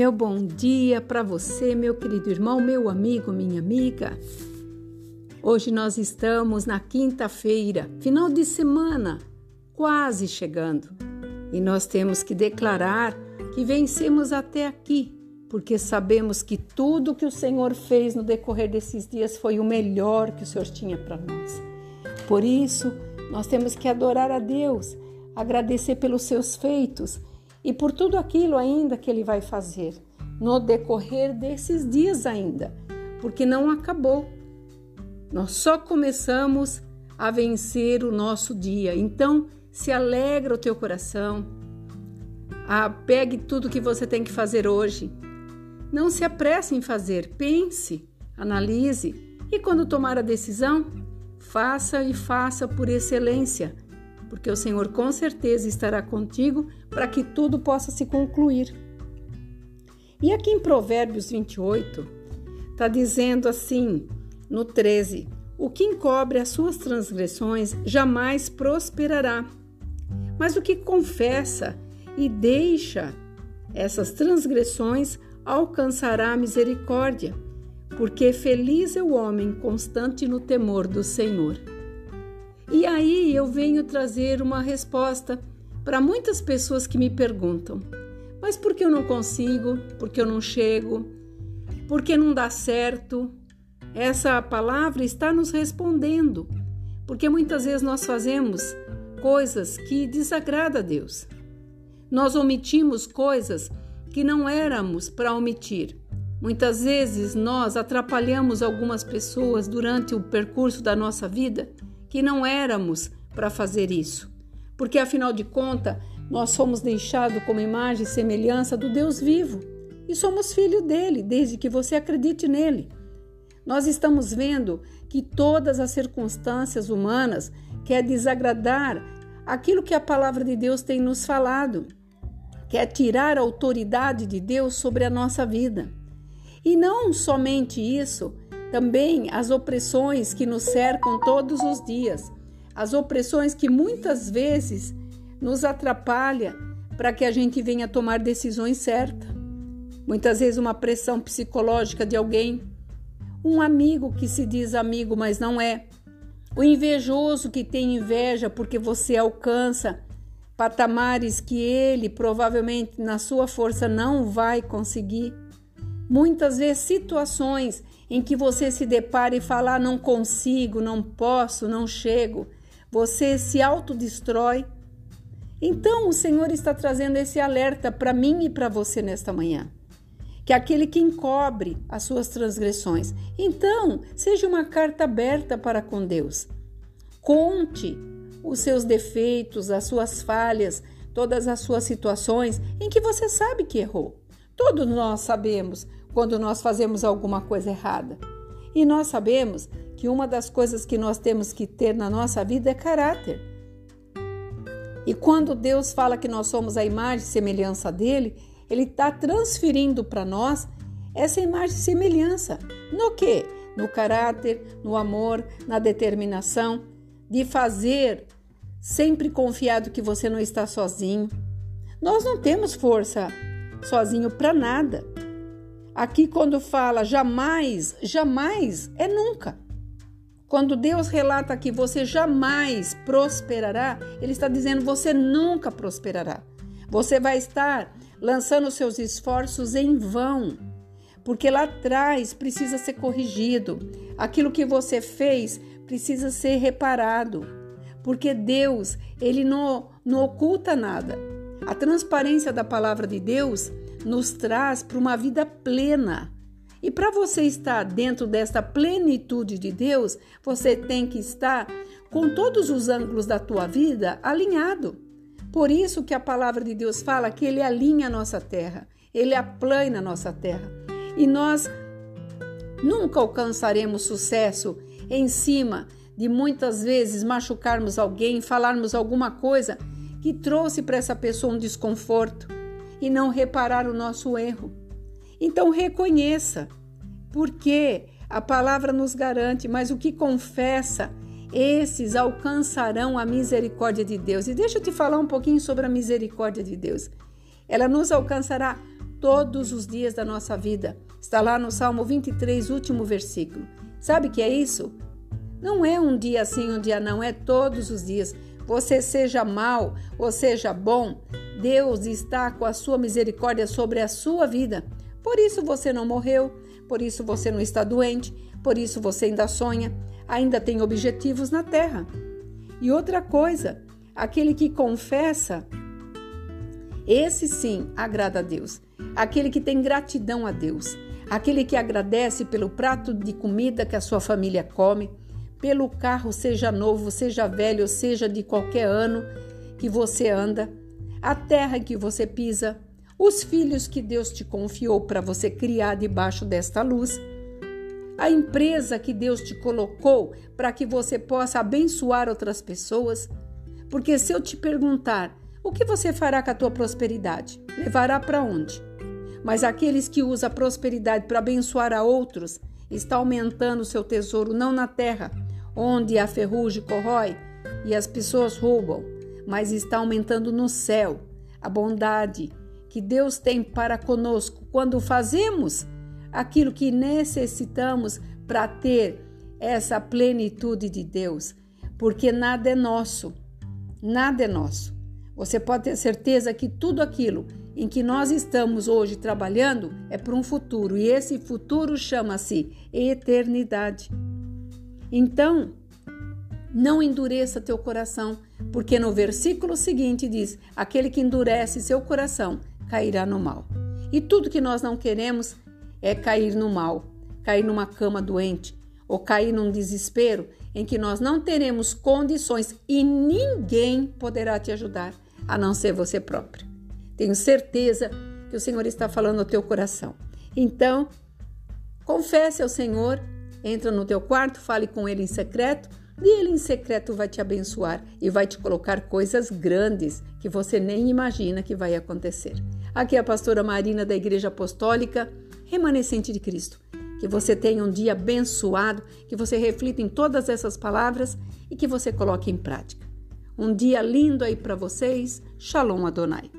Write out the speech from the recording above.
Meu bom dia para você, meu querido irmão, meu amigo, minha amiga. Hoje nós estamos na quinta-feira, final de semana, quase chegando. E nós temos que declarar que vencemos até aqui, porque sabemos que tudo que o Senhor fez no decorrer desses dias foi o melhor que o Senhor tinha para nós. Por isso, nós temos que adorar a Deus, agradecer pelos seus feitos e por tudo aquilo ainda que ele vai fazer no decorrer desses dias ainda, porque não acabou. Nós só começamos a vencer o nosso dia. Então, se alegra o teu coração. Ah, pegue tudo que você tem que fazer hoje. Não se apresse em fazer, pense, analise e quando tomar a decisão, faça e faça por excelência porque o Senhor com certeza estará contigo para que tudo possa se concluir. E aqui em Provérbios 28, está dizendo assim, no 13: O que encobre as suas transgressões jamais prosperará, mas o que confessa e deixa essas transgressões alcançará a misericórdia, porque feliz é o homem constante no temor do Senhor. E aí eu venho trazer uma resposta para muitas pessoas que me perguntam: mas por que eu não consigo? Por que eu não chego? Por que não dá certo? Essa palavra está nos respondendo, porque muitas vezes nós fazemos coisas que desagradam a Deus. Nós omitimos coisas que não éramos para omitir. Muitas vezes nós atrapalhamos algumas pessoas durante o percurso da nossa vida que não éramos para fazer isso, porque afinal de contas nós fomos deixados como imagem e semelhança do Deus vivo e somos filho dele, desde que você acredite nele. Nós estamos vendo que todas as circunstâncias humanas quer desagradar aquilo que a palavra de Deus tem nos falado, quer tirar a autoridade de Deus sobre a nossa vida. E não somente isso, também as opressões que nos cercam todos os dias, as opressões que muitas vezes nos atrapalham para que a gente venha tomar decisões certas. Muitas vezes uma pressão psicológica de alguém, um amigo que se diz amigo, mas não é, o invejoso que tem inveja porque você alcança patamares que ele provavelmente na sua força não vai conseguir. Muitas vezes situações em que você se depara e fala: ah, não consigo, não posso, não chego, você se autodestrói. Então o Senhor está trazendo esse alerta para mim e para você nesta manhã. Que é aquele que encobre as suas transgressões. Então, seja uma carta aberta para com Deus. Conte os seus defeitos, as suas falhas, todas as suas situações em que você sabe que errou. Todos nós sabemos quando nós fazemos alguma coisa errada. E nós sabemos que uma das coisas que nós temos que ter na nossa vida é caráter. E quando Deus fala que nós somos a imagem e semelhança dele, ele está transferindo para nós essa imagem e semelhança. No que? No caráter, no amor, na determinação de fazer, sempre confiado que você não está sozinho. Nós não temos força sozinho para nada. Aqui, quando fala jamais, jamais é nunca. Quando Deus relata que você jamais prosperará, Ele está dizendo você nunca prosperará. Você vai estar lançando seus esforços em vão, porque lá atrás precisa ser corrigido. Aquilo que você fez precisa ser reparado, porque Deus, Ele não, não oculta nada. A transparência da palavra de Deus nos traz para uma vida plena. E para você estar dentro desta plenitude de Deus, você tem que estar com todos os ângulos da tua vida alinhado. Por isso que a palavra de Deus fala que ele alinha a nossa terra, ele aplana a nossa terra. E nós nunca alcançaremos sucesso em cima de muitas vezes machucarmos alguém, falarmos alguma coisa que trouxe para essa pessoa um desconforto e não reparar o nosso erro. Então reconheça, porque a palavra nos garante, mas o que confessa, esses alcançarão a misericórdia de Deus. E deixa eu te falar um pouquinho sobre a misericórdia de Deus. Ela nos alcançará todos os dias da nossa vida. Está lá no Salmo 23, último versículo. Sabe o que é isso? Não é um dia sim, um dia não, é todos os dias. Você seja mal ou seja bom, Deus está com a sua misericórdia sobre a sua vida. Por isso você não morreu, por isso você não está doente, por isso você ainda sonha, ainda tem objetivos na terra. E outra coisa, aquele que confessa, esse sim agrada a Deus. Aquele que tem gratidão a Deus, aquele que agradece pelo prato de comida que a sua família come, pelo carro, seja novo, seja velho, seja de qualquer ano que você anda, a terra que você pisa, os filhos que Deus te confiou para você criar debaixo desta luz, a empresa que Deus te colocou para que você possa abençoar outras pessoas. Porque se eu te perguntar, o que você fará com a tua prosperidade? Levará para onde? Mas aqueles que usam a prosperidade para abençoar a outros, está aumentando o seu tesouro não na terra, onde a ferrugem corrói e as pessoas roubam, mas está aumentando no céu a bondade que Deus tem para conosco quando fazemos aquilo que necessitamos para ter essa plenitude de Deus, porque nada é nosso, nada é nosso. Você pode ter certeza que tudo aquilo em que nós estamos hoje trabalhando é para um futuro, e esse futuro chama-se eternidade. Então, não endureça teu coração, porque no versículo seguinte diz: aquele que endurece seu coração cairá no mal. E tudo que nós não queremos é cair no mal, cair numa cama doente ou cair num desespero em que nós não teremos condições e ninguém poderá te ajudar a não ser você próprio. Tenho certeza que o Senhor está falando ao teu coração. Então, confesse ao Senhor Entra no teu quarto, fale com ele em secreto, e ele em secreto vai te abençoar e vai te colocar coisas grandes que você nem imagina que vai acontecer. Aqui é a pastora Marina da Igreja Apostólica Remanescente de Cristo. Que você tenha um dia abençoado, que você reflita em todas essas palavras e que você coloque em prática. Um dia lindo aí para vocês. Shalom Adonai.